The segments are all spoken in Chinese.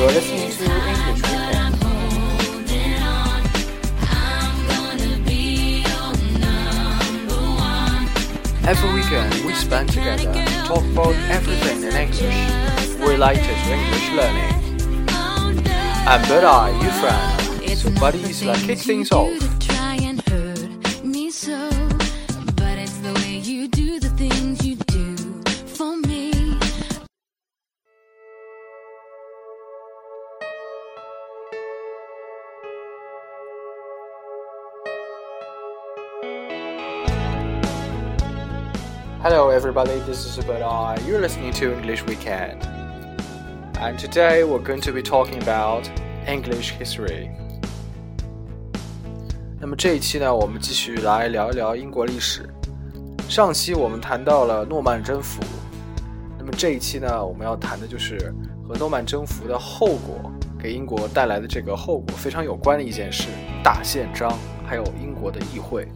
You're listening to English. Every weekend we spend together to talk about everything in English related to English learning. I'm Bud Eye, your friend. So buddies, let's kick things off. Everybody. This is Bud Eye. You're listening to English Weekend, and today we're going to be talking about English history. 那么这一期呢，我们继续来聊一聊英国历史。上期我们谈到了诺曼征服，那么这一期呢，我们要谈的就是和诺曼征服的后果给英国带来的这个后果非常有关的一件事——大宪章，还有英国的议会。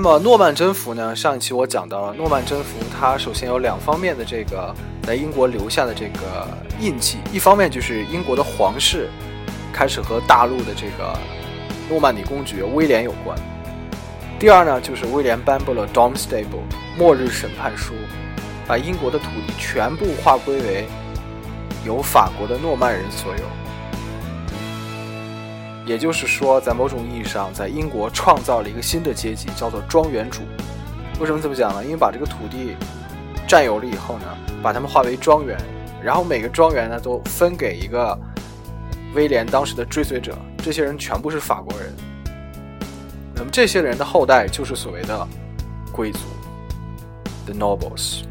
那么诺曼征服呢？上一期我讲到了诺曼征服，它首先有两方面的这个在英国留下的这个印记，一方面就是英国的皇室开始和大陆的这个诺曼底公爵威廉有关；第二呢，就是威廉颁布了 Domesday Book 末日审判书，把英国的土地全部划归为由法国的诺曼人所有。也就是说，在某种意义上，在英国创造了一个新的阶级，叫做庄园主。为什么这么讲呢？因为把这个土地占有了以后呢，把他们划为庄园，然后每个庄园呢都分给一个威廉当时的追随者，这些人全部是法国人。那么这些人的后代就是所谓的贵族，the nobles。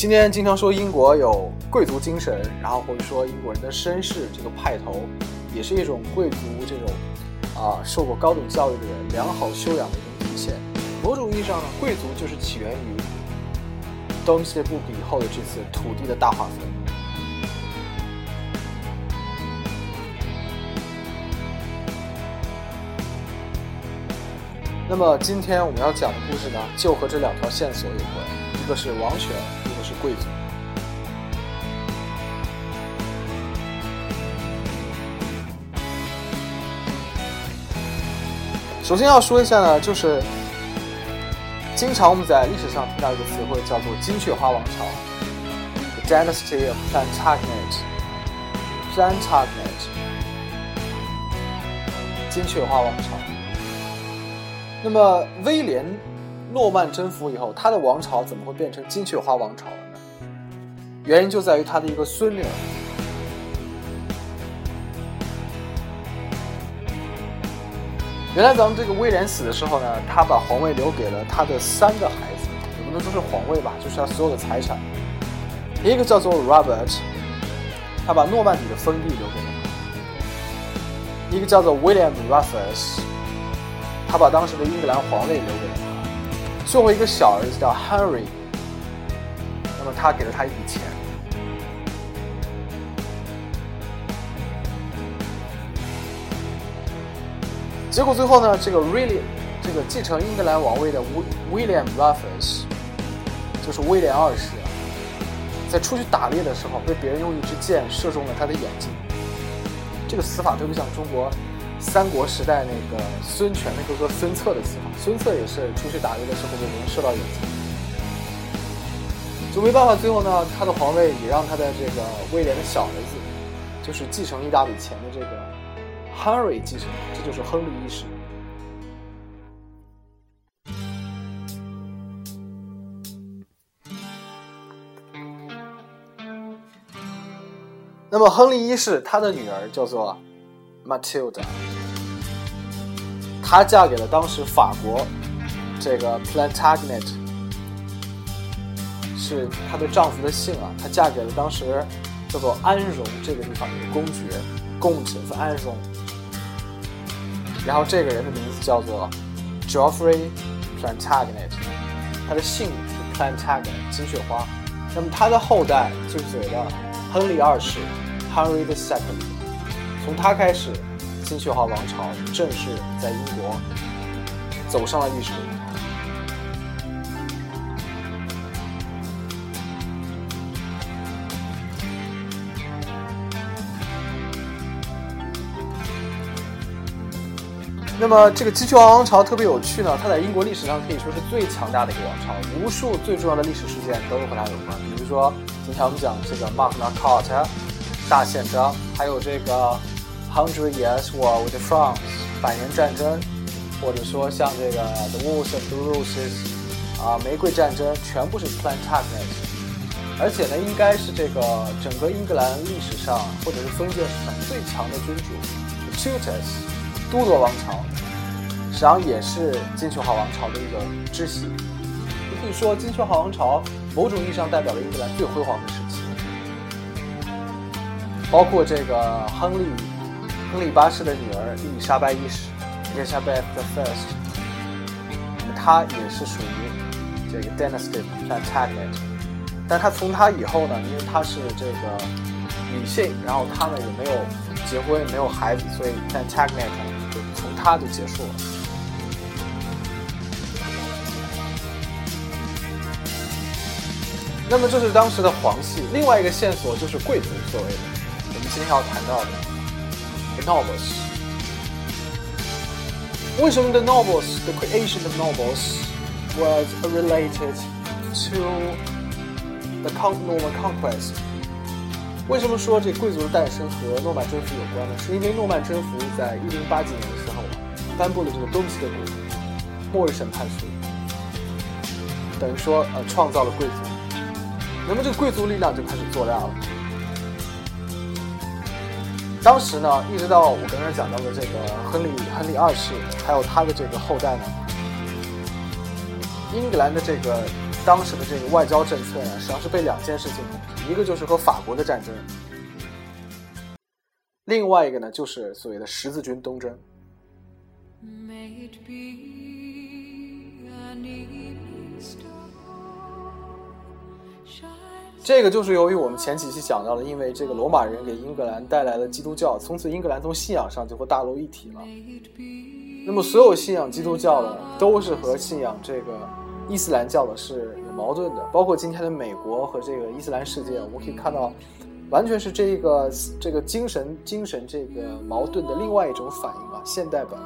今天经常说英国有贵族精神，然后或者说英国人的绅士这个派头，也是一种贵族这种啊受过高等教育的人良好修养的一种体现。某种意义上呢，贵族就是起源于 Domesday Book 以后的这次土地的大划分。那么今天我们要讲的故事呢，就和这两条线索有关，一个是王权，贵族。首先要说一下呢，就是经常我们在历史上听到一个词汇叫做“金雀花王朝 ”，The Dynasty of Plantagenet。Plantagenet，金雀花王朝。那么威廉诺曼征服以后，他的王朝怎么会变成金雀花王朝？原因就在于他的一个孙女儿。原来咱们这个威廉死的时候呢，他把皇位留给了他的三个孩子，也不能说是皇位吧，就是他所有的财产。一个叫做 Robert，他把诺曼底的封地留给了他；一个叫做 William Rufus。他把当时的英格兰皇位留给了他，最后一个小儿子叫 Henry，那么他给了他一笔钱。结果最后呢，这个 really，这个继承英格兰王位的 William Rufus，就是威廉二世，在出去打猎的时候被别人用一支箭射中了他的眼睛。这个死法特别像中国。三国时代那个孙权的哥哥孙策的死法，孙策也是出去打猎的时候被人射到眼睛，就没办法。最后呢，他的皇位也让他的这个威廉的小儿子，就是继承一大笔钱的这个 Henry 继承，这就是亨利一世。那么亨利一世他的女儿叫做 Matilda。她嫁给了当时法国这个 Plantagenet，是她的丈夫的姓啊。她嫁给了当时叫做安荣这个地方的一个公爵，公爵是安荣。然后这个人的名字叫做 Geoffrey Plantagenet，他的姓是 Plantagenet 金雀花。那么他的后代就是所谓的亨利二世 Henry the Second。从他开始，金雀花王朝正式在英国走上了历史舞台那么这个金雀华王朝特别有趣呢，它在英国历史上可以说是最强大的一个王朝，无数最重要的历史事件都和它有关。比如说今天我们讲这个 Magna Carta 大宪章，还有这个 Hundred Years War with France 百年战争，或者说像这个 The Wars of the Roses 啊玫瑰战争，全部是 Plantagenet。而且呢，应该是这个整个英格兰历史上或者是封建史上最强的君主 Tudors 都铎王朝，实际上也是金雀号王朝的一个。支系。也可以说，金雀号王朝某种意义上代表了英格兰最辉煌的时期，包括这个。亨利亨利八世的女儿伊丽莎白一世 （Elizabeth the First），她也是属于这个。Dynasty Plantagenet。但她从她以后呢，因为她是这个。女性，然后她呢也没有结婚，没有孩子，所以 Plantagenet 她就结束了。那么这是当时的皇系，另外一个线索就是贵族所谓的，我们今天要谈到的 nobles。为什么 the nobles, the creation of nobles was related to the con Norman conquest？为什么说这贵族的诞生和诺曼征服有关呢？是因为诺曼征服在一零八几年颁布了这个东西的国末日审判书，等于说呃创造了贵族。那么这个贵族力量就开始作乱了。当时呢，一直到我刚才讲到的这个亨利亨利二世，还有他的这个后代呢，英格兰的这个当时的这个外交政策呢，实际上是被两件事情，一个就是和法国的战争，另外一个呢就是所谓的十字军东征。May it be an evening star 这个就是由于我们前几期讲到了，因为这个罗马人给英格兰带来了基督教，从此英格兰从信仰上就和大陆一体了。那么所有信仰基督教的都是和信仰这个伊斯兰教的是有矛盾的，包括今天的美国和这个伊斯兰世界，我们可以看到，完全是这个这个精神精神这个矛盾的另外一种反应啊，现代版。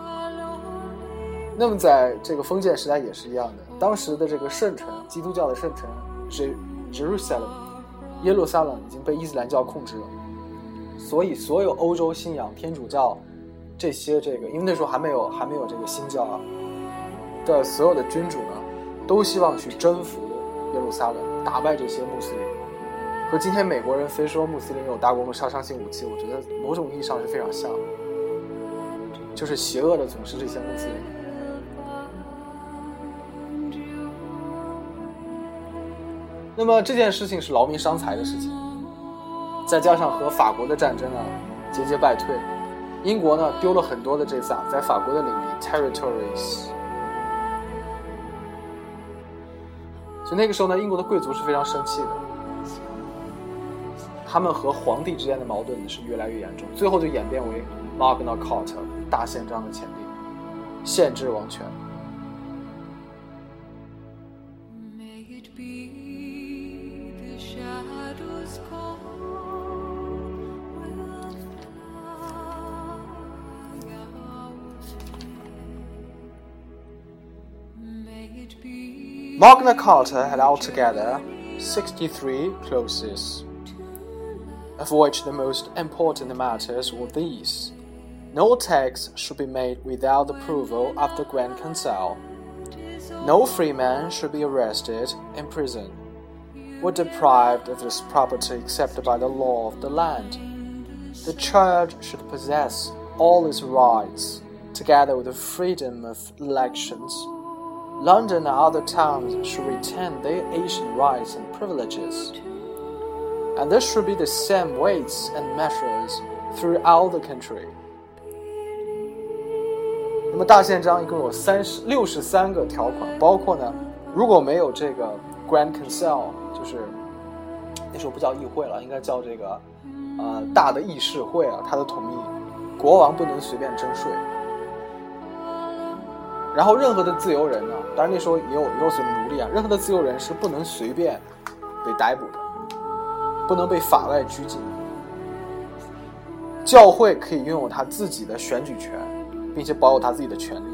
那么在这个封建时代也是一样的，当时的这个圣城，基督教的圣城 Jer- Jerusalem，耶路撒冷已经被伊斯兰教控制了，所以所有欧洲信仰天主教这些这个，因为那时候还没有还没有这个新教啊的所有的君主呢，都希望去征服耶路撒冷，打败这些穆斯林。和今天美国人非说穆斯林有大规模杀伤性武器，我觉得某种意义上是非常像，就是邪恶的总是这些穆斯林。那么这件事情是劳民伤财的事情，再加上和法国的战争啊节节败退，英国呢丢了很多的这次啊在法国的领地 territories，所以那个时候呢，英国的贵族是非常生气的，他们和皇帝之间的矛盾呢是越来越严重，最后就演变为 Magna Carta 大宪章的签订，限制王权。Magna Carta had altogether 63 clauses, of which the most important matters were these. No tax should be made without the approval of the Grand Council. No free man should be arrested, imprisoned, or deprived of his property except by the law of the land. The church should possess all its rights, together with the freedom of elections. London and other towns should retain their ancient rights and privileges. And there should be the same weights and measures throughout the country. 那么大宪章一共有三十六十三个条款，包括呢，如果没有这个 Grand Council，就是那时候不叫议会了，应该叫这个呃大的议事会啊，它的同意， 国王不能随便征税。 然后任何的自由人呢，当然那时候也有也有所谓奴隶啊，任何的自由人是不能随便被逮捕的，不能被法外拘禁。教会可以拥有他自己的选举权，并且保有他自己的权利。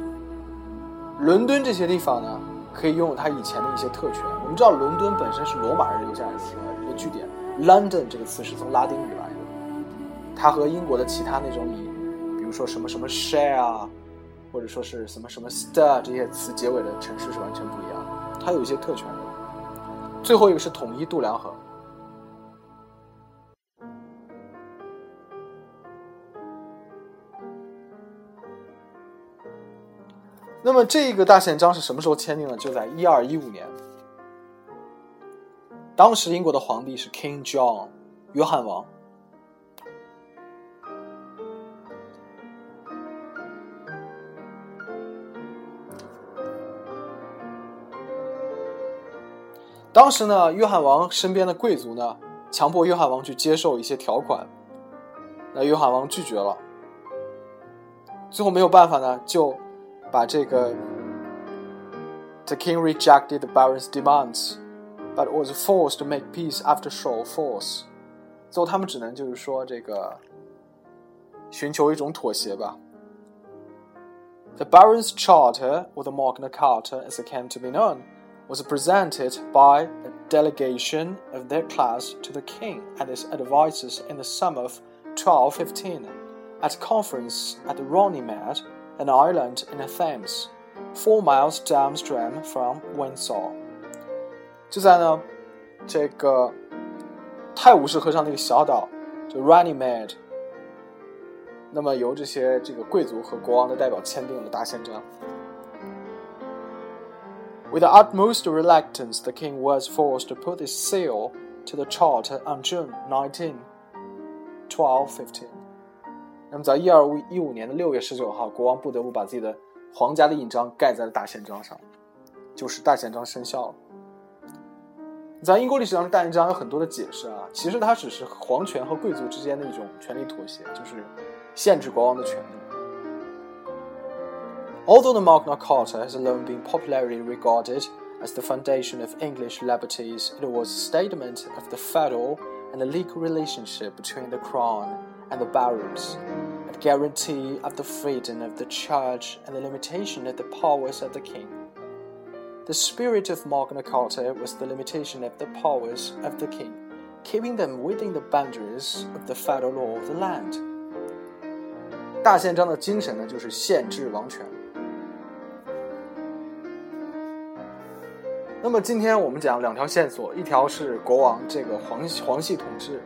伦敦这些地方呢，可以拥有他以前的一些特权。我们知道，伦敦本身是罗马人留下来的一个据点，London 这个词是从拉丁语来的，它和英国的其他那种以，比如说什么什么 share 啊，或者说是什么什么 star 这些词结尾的城市是完全不一样的，它有一些特权的。最后一个是统一度量衡。那么这个大宪章是什么时候签订的？就在一二一五年。当时英国的皇帝是 King John，约翰王。当时呢，约翰王身边的贵族呢，强迫约翰王去接受一些条款，那约翰王拒绝了。最后没有办法呢，就把这个 The king rejected the baron's demands, but was forced to make peace after show of force。最后他们只能就是说这个寻求一种妥协吧。The baron's charter, or the Magna Carta as it came to be known, was presented by a delegation of their class to the king and his advisers in the summer of 1215 at a conference at Runnymede, an island in the Thames, four miles downstream from Windsor. 就在呢，这个泰晤士河上那个小岛，就 Runnymede。那么由这些这个贵族和国王的代表签订了大宪章。 With the utmost reluctance, the king was forced to put his seal to the charter on June 19, 1215. 那么在一二五一五年的六月十九号，国王不得不把自己的皇家的印章盖在了大宪章上，就是大宪章生效了。在英国历史上，大宪章有很多的解释啊，其实它只是皇权和贵族之间的一种权力妥协，就是限制国王的权利。Although the Magna Carta has alone been popularly regarded as the foundation of English liberties, it was a statement of the federal and the legal relationship between the crown and the barons, a guarantee of the freedom of the church and the limitation of the powers of the king. The spirit of Magna Carta was the limitation of the powers of the king, keeping them within the boundaries of the federal law of the land. 大宪章的精神呢，就是限制王权。 那么今天我们讲两条线索，一条是国王这个皇皇系统治，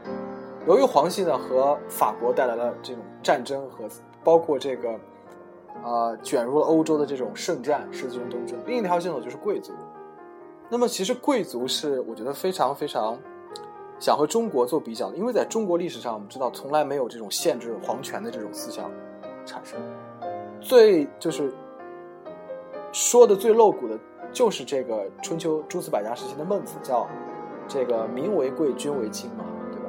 由于皇系呢和法国带来了这种战争和包括这个，呃卷入了欧洲的这种圣战十字军东征。另一条线索就是贵族。那么其实贵族是我觉得非常非常想和中国做比较的，因为在中国历史上我们知道从来没有这种限制皇权的这种思想产生，最就是说的最露骨的。就是这个春秋诸子百家时期的孟子叫这个民为贵，君为轻嘛，对吧？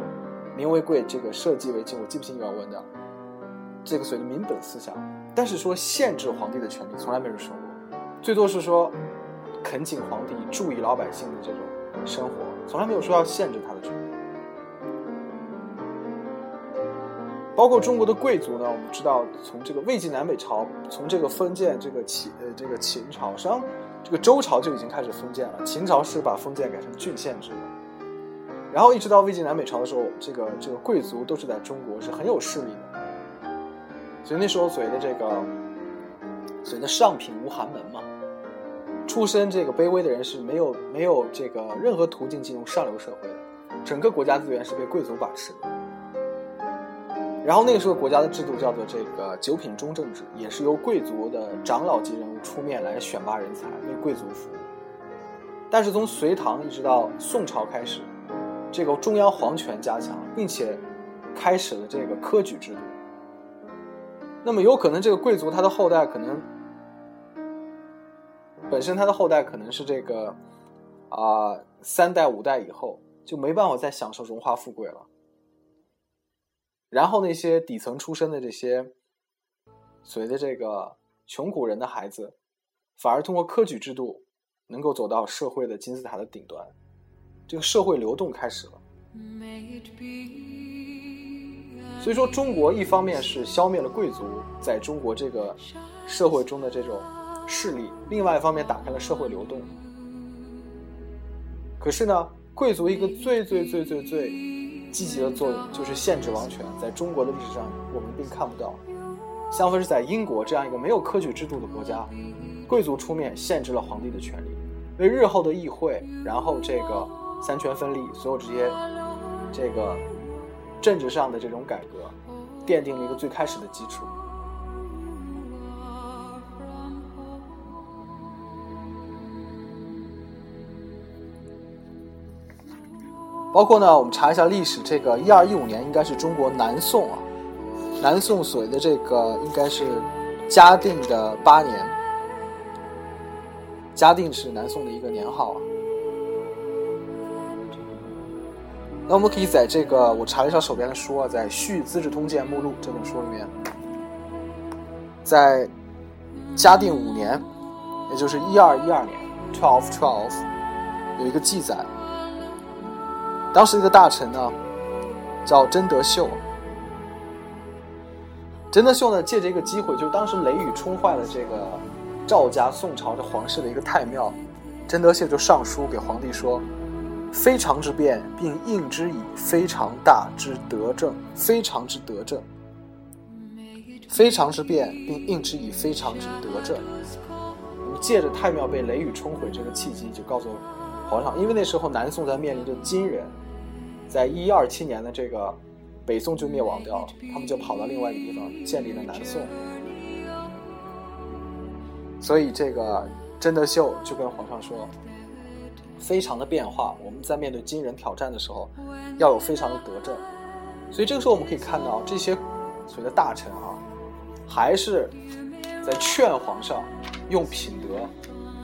民为贵，这个社稷为轻，我记不清原文的。这个所谓的民本思想，但是说限制皇帝的权利，从来没人说过，最多是说恳请皇帝注意老百姓的这种生活，从来没有说要限制他的权利。包括中国的贵族呢，我们知道从这个魏晋南北朝，从这个封建这个秦呃这个秦朝，实际上。这个周朝就已经开始封建了，秦朝是把封建改成郡县制的，然后一直到魏晋南北朝的时候，这个这个贵族都是在中国是很有势力的，所以那时候所谓的这个所谓的上品无寒门嘛，出身这个卑微的人是没有没有这个任何途径进入上流社会的，整个国家资源是被贵族把持的。然后那个时候国家的制度叫做这个九品中正制，也是由贵族的长老级人物出面来选拔人才，为贵族服务。但是从隋唐一直到宋朝开始，这个中央皇权加强，并且开始了这个科举制度。那么有可能这个贵族他的后代可能本身他的后代可能是这个啊三代五代以后就没办法再享受荣华富贵了。然后那些底层出身的这些所谓的这个穷苦人的孩子，反而通过科举制度能够走到社会的金字塔的顶端，这个社会流动开始了。所以说，中国一方面是消灭了贵族在中国这个社会中的这种势力，另外一方面打开了社会流动。可是呢，贵族一个最最最最最积极的作用就是限制王权，在中国的历史上我们并看不到。相反是在英国这样一个没有科举制度的国家，贵族出面限制了皇帝的权利，为日后的议会，然后这个三权分立，所有这些这个政治上的这种改革，奠定了一个最开始的基础。包括呢，我们查一下历史，这个一二一五年应该是中国南宋啊，南宋所谓的这个应该是嘉定的八年，嘉定是南宋的一个年号啊。那我们可以在这个我查了一下手边的书啊，在《续资治通鉴目录》这本书里面，在嘉定五年，也就是一二一二年 （twelve twelve） 有一个记载。当时一个大臣呢，叫真德秀。真德秀呢，借这个机会，就是当时雷雨冲坏了这个赵家宋朝的皇室的一个太庙，真德秀就上书给皇帝说：“非常之变，并应之以非常大之德政，非常之德政，非常之变，并应之以非常之德政。”我们借着太庙被雷雨冲毁这个契机，就告诉皇上，因为那时候南宋在面临着金人。在一一二七年的这个北宋就灭亡掉了，他们就跑到另外一个地方建立了南宋。所以这个真德秀就跟皇上说，非常的变化。我们在面对金人挑战的时候，要有非常的德政。所以这个时候我们可以看到，这些所谓的大臣啊，还是在劝皇上用品德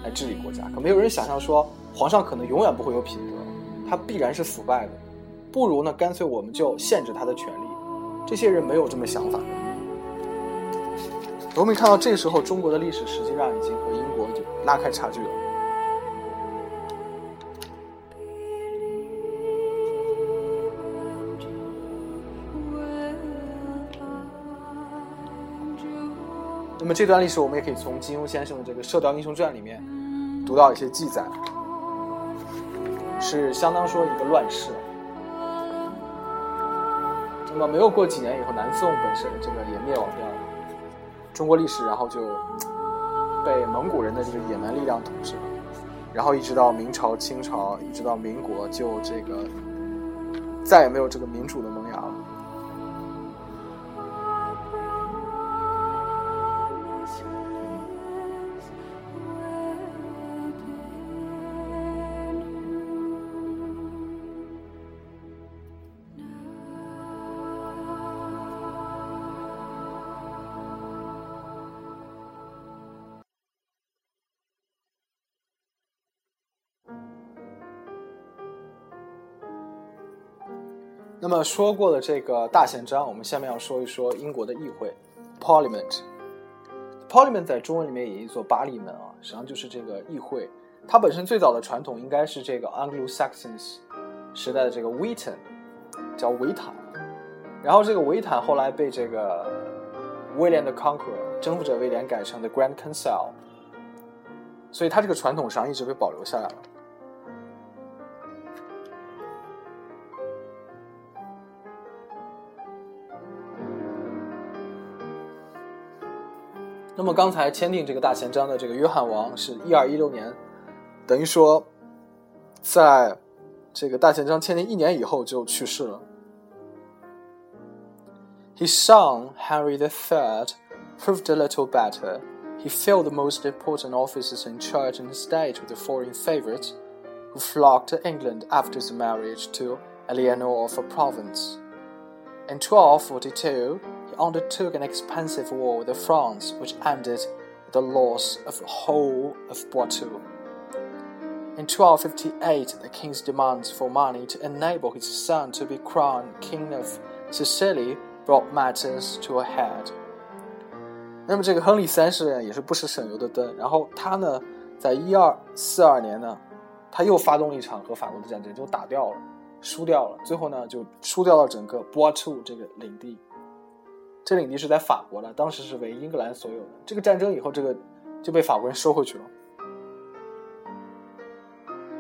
来治理国家。可没有人想象说，皇上可能永远不会有品德，他必然是腐败的。不如呢，干脆我们就限制他的权利。这些人没有这么想法。我们看到这时候中国的历史实际上已经和英国就拉开差距了。那么这段历史，我们也可以从金庸先生的这个《射雕英雄传》里面读到一些记载，是相当说一个乱世。那么没有过几年以后，南宋本身这个也灭亡掉了，中国历史然后就被蒙古人的这个野蛮力量统治了，然后一直到明朝、清朝，一直到民国，就这个再也没有这个民主的萌芽了。说过了这个大宪章，我们下面要说一说英国的议会，Parliament。Parliament 在中文里面也译作巴利门啊，实际上就是这个议会。它本身最早的传统应该是这个 Anglo-Saxons 时代的这个 Wheaton，叫维坦。然后这个维坦后来被这个威廉的 Conqueror 征服者威廉改成的 Grand Council，所以它这个传统实际上一直被保留下来了。那么刚才签订这个大宪章的这个约翰王是一二一六年，等于说，在这个大宪章签订一年以后就去世了。His son Henry III proved a little better. He filled the most important offices in church and state with a foreign favorite, who flocked to England after his marriage to Eleanor of Provence. In 1242, he undertook an expensive war with France, which ended with the loss of the whole of Poitou. In 1258, the king's demands for money to enable his son to be crowned king of Sicily brought matters to a head。那么这个亨利三世呢，也是不时省油的灯。然后他呢，在一二四二年呢，他又发动了一场和法国的战争，就打掉了，输掉了。最后呢，就输掉了整个波图这个领地。 这领地是在法国的，当时是为英格兰所有的。这个战争以后，这个就被法国人收回去了。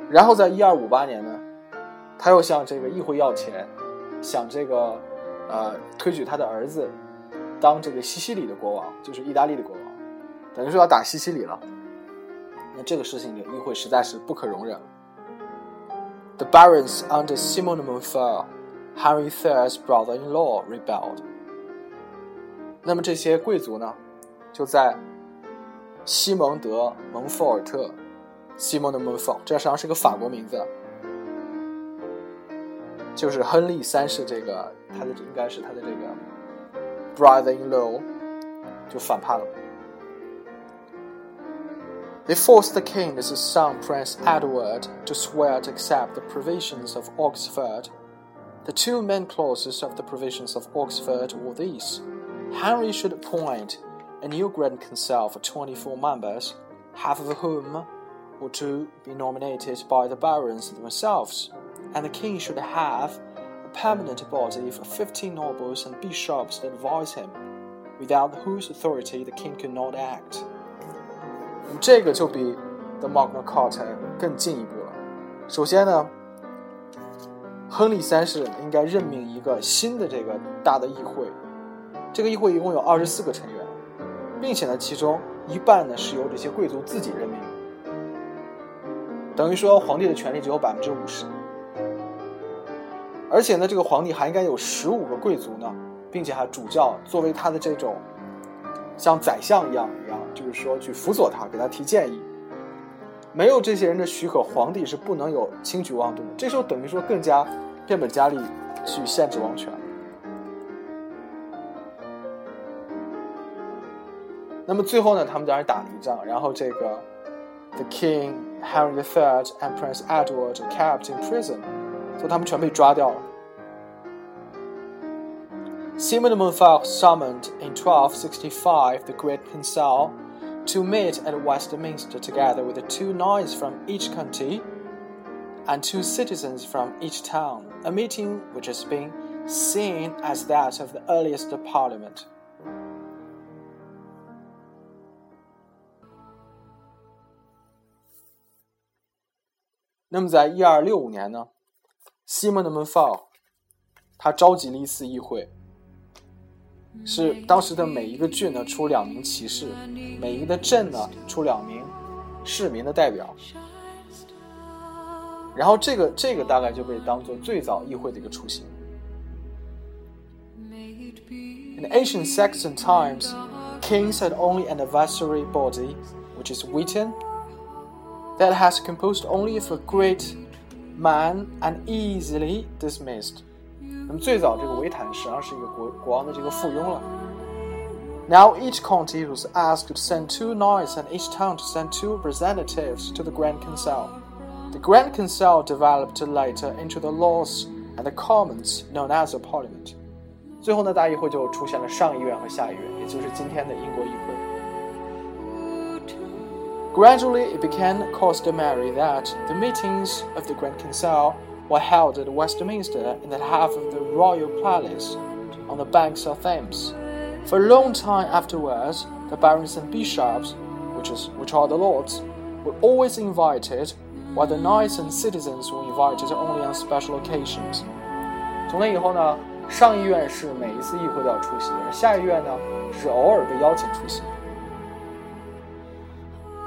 然后在一二五八年呢，他又向这个议会要钱，想这个呃推举他的儿子当这个西西里的国王，就是意大利的国王，等于说要打西西里了。那这个事情，议会实在是不可容忍。The barons under Simon de Montfort, Henry III's brother-in-law, rebelled. 那么这些贵族呢，就在西蒙德·蒙福尔特 （Simon de Montfort），这实际上是个法国名字，就是亨利三世这个他的应该是他的这个 brother-in-law 就反叛了。They forced the king and his son Prince Edward to swear to accept the provisions of Oxford. The two main clauses of the provisions of Oxford were these. Henry should appoint a new Grand Council for 24 members, half of whom were to be nominated by the barons themselves, and the king should have a permanent body of 15 nobles and bishops to advise him, without whose authority the king could not act. 这个就比 The Magna Carta 更进一步了。首先呢，亨利三世应该任命一个新的这个大的议会。 这个议会一共有二十四个成员，并且呢，其中一半呢是由这些贵族自己任命，等于说皇帝的权力只有百分之五十。而且呢，这个皇帝还应该有十五个贵族呢，并且还主教作为他的这种像宰相一样一样，就是说去辅佐他，给他提建议。没有这些人的许可，皇帝是不能有轻举妄动的。这时候等于说更加变本加厉去限制王权。那么最后呢，他们当然打了一仗，然后这个 the king Henry III and Prince Edward kept in prison，所以他们全被抓掉了。Simon de Montfort summoned in 1265 the Great Council to meet at Westminster together with the two knights from each county and two citizens from each town, a meeting which has been seen as that of the earliest parliament. 那么，在一二六五年呢，西蒙德门法他召集了一次议会，是当时的每一个郡呢出两名骑士，每一个镇呢出两名市民的代表，然后这个这个大概就被当做最早议会的一个雏形。In ancient Saxon times, kings had only an advisory body, which is Wheaton that has composed only of a great man and easily dismissed。那么最早这个维坦实际上是一个国国王的这个附庸了。Now each county was asked to send two knights and each town to send two representatives to the Grand Council. The Grand Council developed later into the Lords and the Commons known as a Parliament. 最后呢，大议会就出现了上议院和下议院，也就是今天的英国议会。 Gradually, it became customary that the meetings of the Grand Council were held at Westminster in the half of the royal palace on the banks of Thames. For a long time afterwards, the barons and bishops, which, is, which are the lords, were always invited, while the knights and citizens were invited only on special occasions. 从那以后呢，上议院是每一次议会都要出席，而下议院呢是偶尔被邀请出席。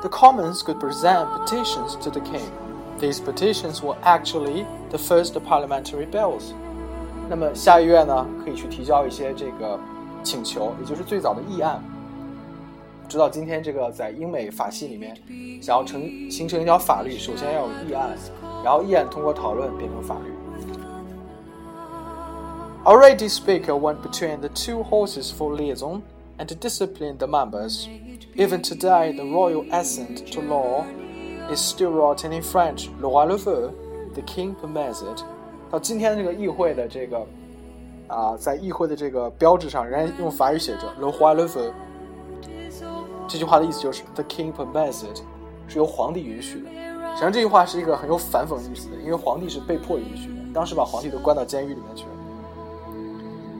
the Commons could present petitions to the king. These petitions were actually the first parliamentary bills. 那么下议院呢，可以去提交一些这个请求，也就是最早的议案。直到今天，这个在英美法系里面，想要成形成一条法律，首先要有议案，然后议案通过讨论变成法律。Already, speaker went between the two horses for liaison And to discipline the members. Even today, the royal assent to law is still written in French. Le roi le veut, the king permits it. 到今天这个议会的这个啊，在议会的这个标志上仍然用法语写着 “le roi le veut”。这句话的意思就是 “the king permits it”，是由皇帝允许的。实际上这句话是一个很有反讽意思的，因为皇帝是被迫允许的，当时把皇帝都关到监狱里面去了。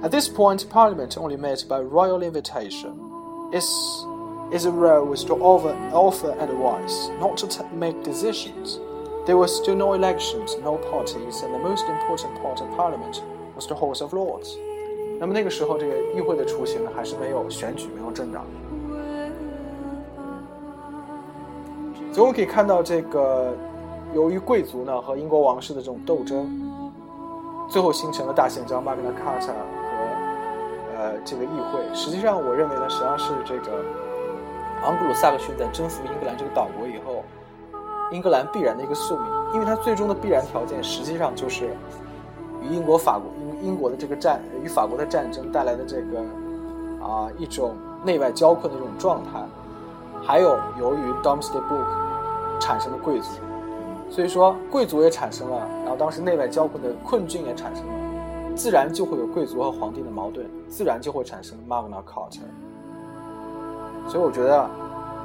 At this point, Parliament only met by royal invitation. Its its role was to offer offer advice, not to t- make decisions. There were still no elections, no parties, and the most important part of Parliament was the House of Lords. 那么那个时候，这个议会的雏形呢，还是没有选举，没有政党。所以我们可以看到，这个由于贵族呢和英国王室的这种斗争，最后形成了大宪章《Magna Carta》和 呃这个议会。实际上，我认为呢，实际上是这个昂格鲁萨克逊在征服英格兰这个岛国以后，英格兰必然的一个宿命，因为它最终的必然条件实际上就是与英国、法国、英英国的这个战与法国的战争带来的这个啊一种内外交困的这种状态，还有由于 Domesday Book 产生的贵族，所以说贵族也产生了，然后当时内外交困的困境也产生了，自然就会有贵族和皇帝的矛盾，自然就会产生 Magna Carta。所以我觉得，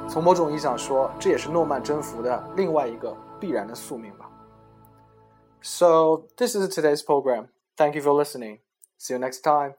从某种意义上说，这也是诺曼征服的另外一个必然的宿命吧。So this is today's program. Thank you for listening. See you next time.